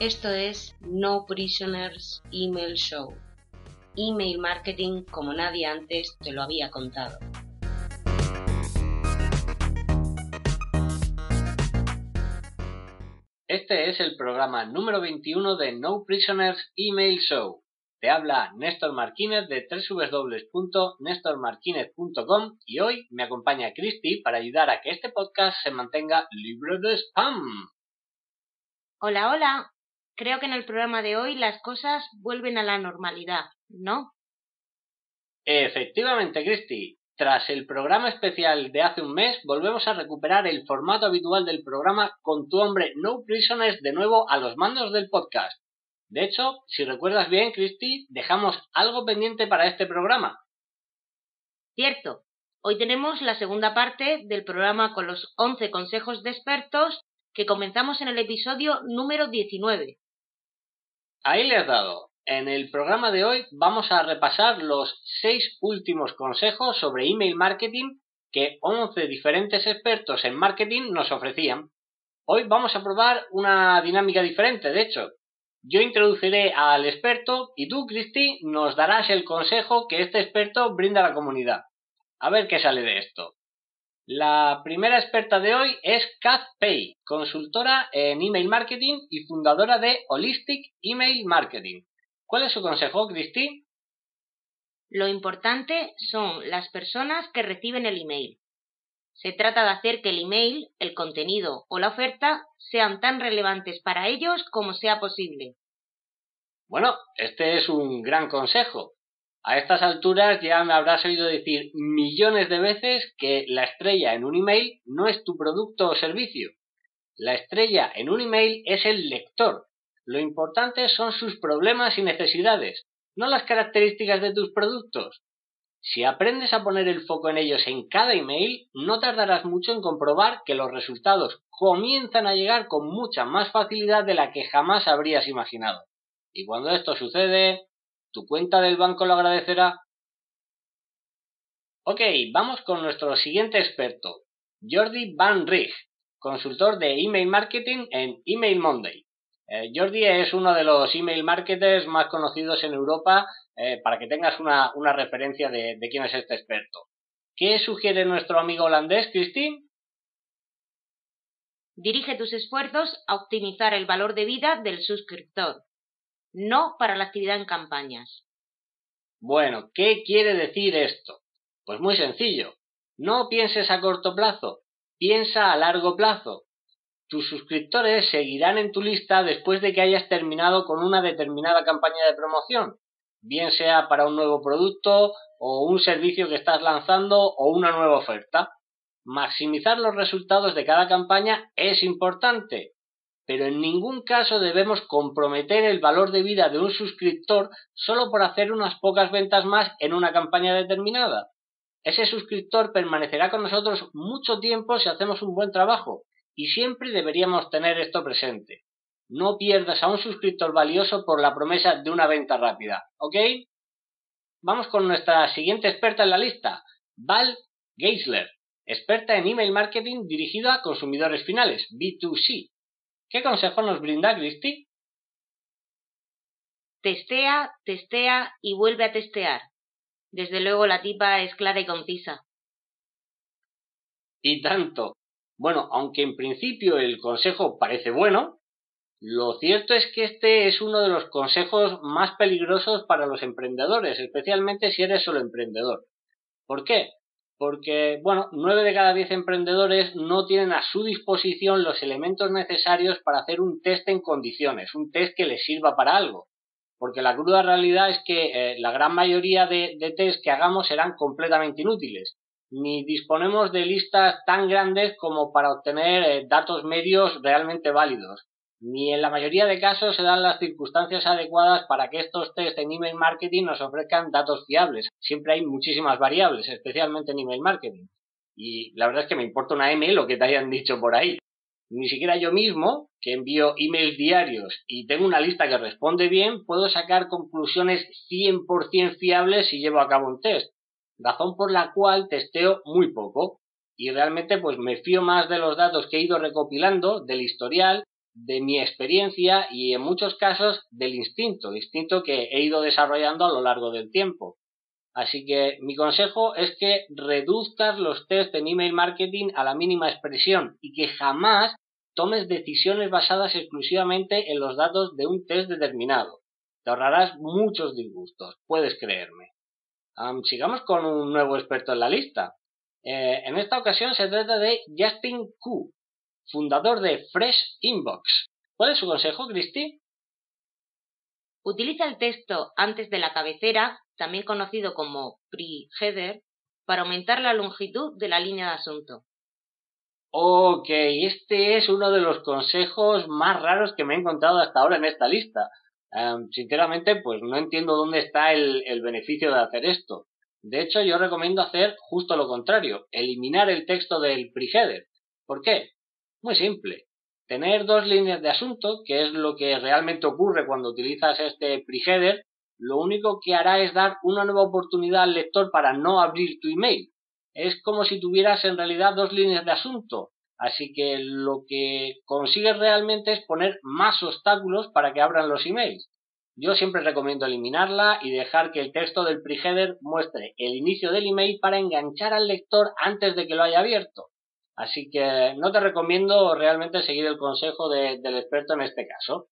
Esto es No Prisoners Email Show. Email marketing como nadie antes te lo había contado. Este es el programa número 21 de No Prisoners Email Show. Te habla Néstor Marquínez de www.nestormarquinez.com y hoy me acompaña Christy para ayudar a que este podcast se mantenga libre de spam. Hola, hola. Creo que en el programa de hoy las cosas vuelven a la normalidad, ¿no? Efectivamente, Christy. Tras el programa especial de hace un mes, volvemos a recuperar el formato habitual del programa con tu hombre No Prisoners de nuevo a los mandos del podcast. De hecho, si recuerdas bien, Christy, dejamos algo pendiente para este programa. Cierto. Hoy tenemos la segunda parte del programa con los 11 consejos de expertos que comenzamos en el episodio número 19. Ahí le has dado. En el programa de hoy vamos a repasar los seis últimos consejos sobre email marketing que 11 diferentes expertos en marketing nos ofrecían. Hoy vamos a probar una dinámica diferente, de hecho. Yo introduciré al experto y tú, Cristi, nos darás el consejo que este experto brinda a la comunidad. A ver qué sale de esto. La primera experta de hoy es Kath Pay, consultora en email marketing y fundadora de Holistic Email Marketing. ¿Cuál es su consejo, Cristi? Lo importante son las personas que reciben el email. Se trata de hacer que el email, el contenido o la oferta sean tan relevantes para ellos como sea posible. Bueno, este es un gran consejo. A estas alturas ya me habrás oído decir millones de veces que la estrella en un email no es tu producto o servicio. La estrella en un email es el lector. Lo importante son sus problemas y necesidades, no las características de tus productos. Si aprendes a poner el foco en ellos en cada email, no tardarás mucho en comprobar que los resultados comienzan a llegar con mucha más facilidad de la que jamás habrías imaginado. Y cuando esto sucede, tu cuenta del banco lo agradecerá. Ok, vamos con nuestro siguiente experto, Jordi Van Rij, consultor de email marketing en Email Monday. Eh, Jordi es uno de los email marketers más conocidos en Europa eh, para que tengas una, referencia de, de, quién es este experto. ¿Qué sugiere nuestro amigo holandés, Christine? Dirige tus esfuerzos a optimizar el valor de vida del suscriptor no para la actividad en campañas. Bueno, ¿qué quiere decir esto? Pues muy sencillo. No pienses a corto plazo, piensa a largo plazo. Tus suscriptores seguirán en tu lista después de que hayas terminado con una determinada campaña de promoción, bien sea para un nuevo producto o un servicio que estás lanzando o una nueva oferta. Maximizar los resultados de cada campaña es importante, pero en ningún caso debemos comprometer el valor de vida de un suscriptor solo por hacer unas pocas ventas más en una campaña determinada. Ese suscriptor permanecerá con nosotros mucho tiempo si hacemos un buen trabajo y siempre deberíamos tener esto presente. No pierdas a un suscriptor valioso por la promesa de una venta rápida, ¿ok? Vamos con nuestra siguiente experta en la lista, Val Geisler, experta en email marketing dirigido a consumidores finales, B2C. ¿Qué consejo nos brinda Christy? Testea, testea y vuelve a testear. Desde luego la tipa es clara y concisa. Y tanto. Bueno, aunque en principio el consejo parece bueno, lo cierto es que este es uno de los consejos más peligrosos para los emprendedores, especialmente si eres solo emprendedor. ¿Por qué? Porque, bueno, nueve de cada diez emprendedores no tienen a su disposición los elementos necesarios para hacer un test en condiciones, un test que les sirva para algo. Porque la cruda realidad es que eh, la gran mayoría de, de test que hagamos serán completamente inútiles. Ni disponemos de listas tan grandes como para obtener eh, datos medios realmente válidos ni en la mayoría de casos se dan las circunstancias adecuadas para que estos test en email marketing nos ofrezcan datos fiables. Siempre hay muchísimas variables, especialmente en email marketing. Y la verdad es que me importa una M lo que te hayan dicho por ahí. Ni siquiera yo mismo, que envío emails diarios y tengo una lista que responde bien, puedo sacar conclusiones 100% fiables si llevo a cabo un test. Razón por la cual testeo muy poco. Y realmente pues me fío más de los datos que he ido recopilando, del historial, de mi experiencia y en muchos casos del instinto, instinto que he ido desarrollando a lo largo del tiempo. Así que mi consejo es que reduzcas los test en email marketing a la mínima expresión y que jamás tomes decisiones basadas exclusivamente en los datos de un test determinado. Te ahorrarás muchos disgustos, puedes creerme. sigamos con un nuevo experto en la lista. Eh, en esta ocasión se trata de Justin Q, fundador de Fresh Inbox. ¿Cuál es su consejo, Christy? Utiliza el texto antes de la cabecera, también conocido como pre-header, para aumentar la longitud de la línea de asunto. Ok, este es uno de los consejos más raros que me he encontrado hasta ahora en esta lista. Sinceramente, pues no entiendo dónde está el, el beneficio de hacer esto. De hecho, yo recomiendo hacer justo lo contrario, eliminar el texto del pre-header. ¿Por qué? Muy simple. Tener dos líneas de asunto, que es lo que realmente ocurre cuando utilizas este preheader, lo único que hará es dar una nueva oportunidad al lector para no abrir tu email. Es como si tuvieras en realidad dos líneas de asunto. Así que lo que consigues realmente es poner más obstáculos para que abran los emails. Yo siempre recomiendo eliminarla y dejar que el texto del preheader muestre el inicio del email para enganchar al lector antes de que lo haya abierto. Así que no te recomiendo realmente seguir el consejo del experto en este caso.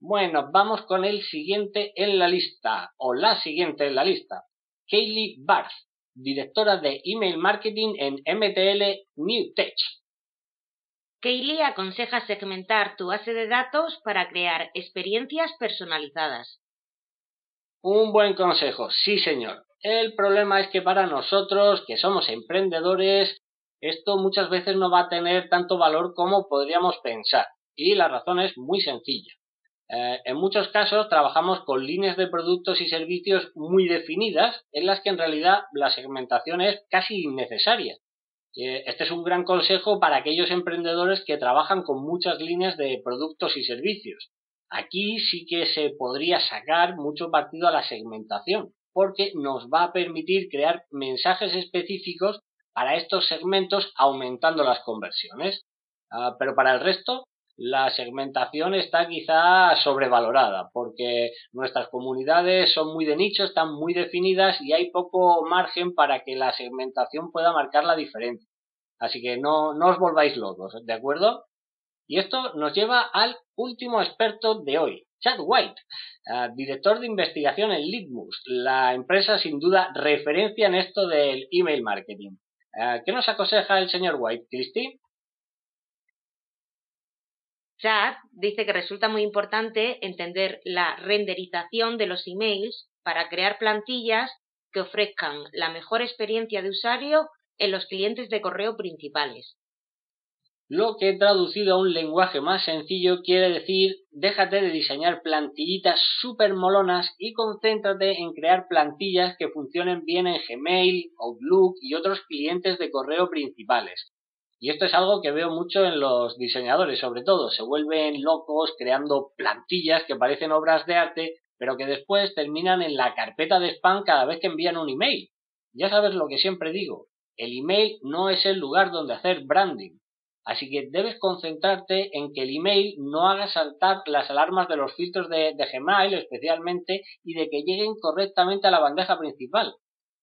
Bueno, vamos con el siguiente en la lista, o la siguiente en la lista. Kaylee Barth, directora de email marketing en MTL New Tech. Kaylee aconseja segmentar tu base de datos para crear experiencias personalizadas. Un buen consejo, sí señor. El problema es que para nosotros, que somos emprendedores, esto muchas veces no va a tener tanto valor como podríamos pensar. Y la razón es muy sencilla. Eh, en muchos casos trabajamos con líneas de productos y servicios muy definidas en las que en realidad la segmentación es casi innecesaria. Eh, este es un gran consejo para aquellos emprendedores que trabajan con muchas líneas de productos y servicios. Aquí sí que se podría sacar mucho partido a la segmentación, porque nos va a permitir crear mensajes específicos para estos segmentos aumentando las conversiones. Ah, pero para el resto, la segmentación está quizá sobrevalorada porque nuestras comunidades son muy de nicho, están muy definidas y hay poco margen para que la segmentación pueda marcar la diferencia. Así que no, no os volváis locos, ¿de acuerdo? Y esto nos lleva al último experto de hoy, Chad White, ah, director de investigación en Litmus, la empresa sin duda referencia en esto del email marketing. Eh, ¿Qué nos aconseja el señor White, Christy? Chad dice que resulta muy importante entender la renderización de los emails para crear plantillas que ofrezcan la mejor experiencia de usuario en los clientes de correo principales. Lo que traducido a un lenguaje más sencillo quiere decir déjate de diseñar plantillitas súper molonas y concéntrate en crear plantillas que funcionen bien en Gmail, Outlook y otros clientes de correo principales. Y esto es algo que veo mucho en los diseñadores, sobre todo. Se vuelven locos creando plantillas que parecen obras de arte, pero que después terminan en la carpeta de spam cada vez que envían un email. Ya sabes lo que siempre digo. El email no es el lugar donde hacer branding. Así que debes concentrarte en que el email no haga saltar las alarmas de los filtros de, Gmail especialmente y de que lleguen correctamente a la bandeja principal.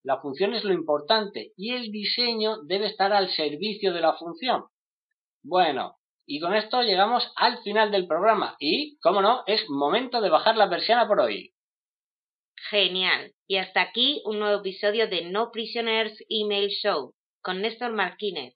La función es lo importante y el diseño debe estar al servicio de la función. Bueno, y con esto llegamos al final del programa y, como no, es momento de bajar la persiana por hoy. Genial. Y hasta aquí un nuevo episodio de No Prisoners Email Show con Néstor Martínez.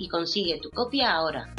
y consigue tu copia ahora.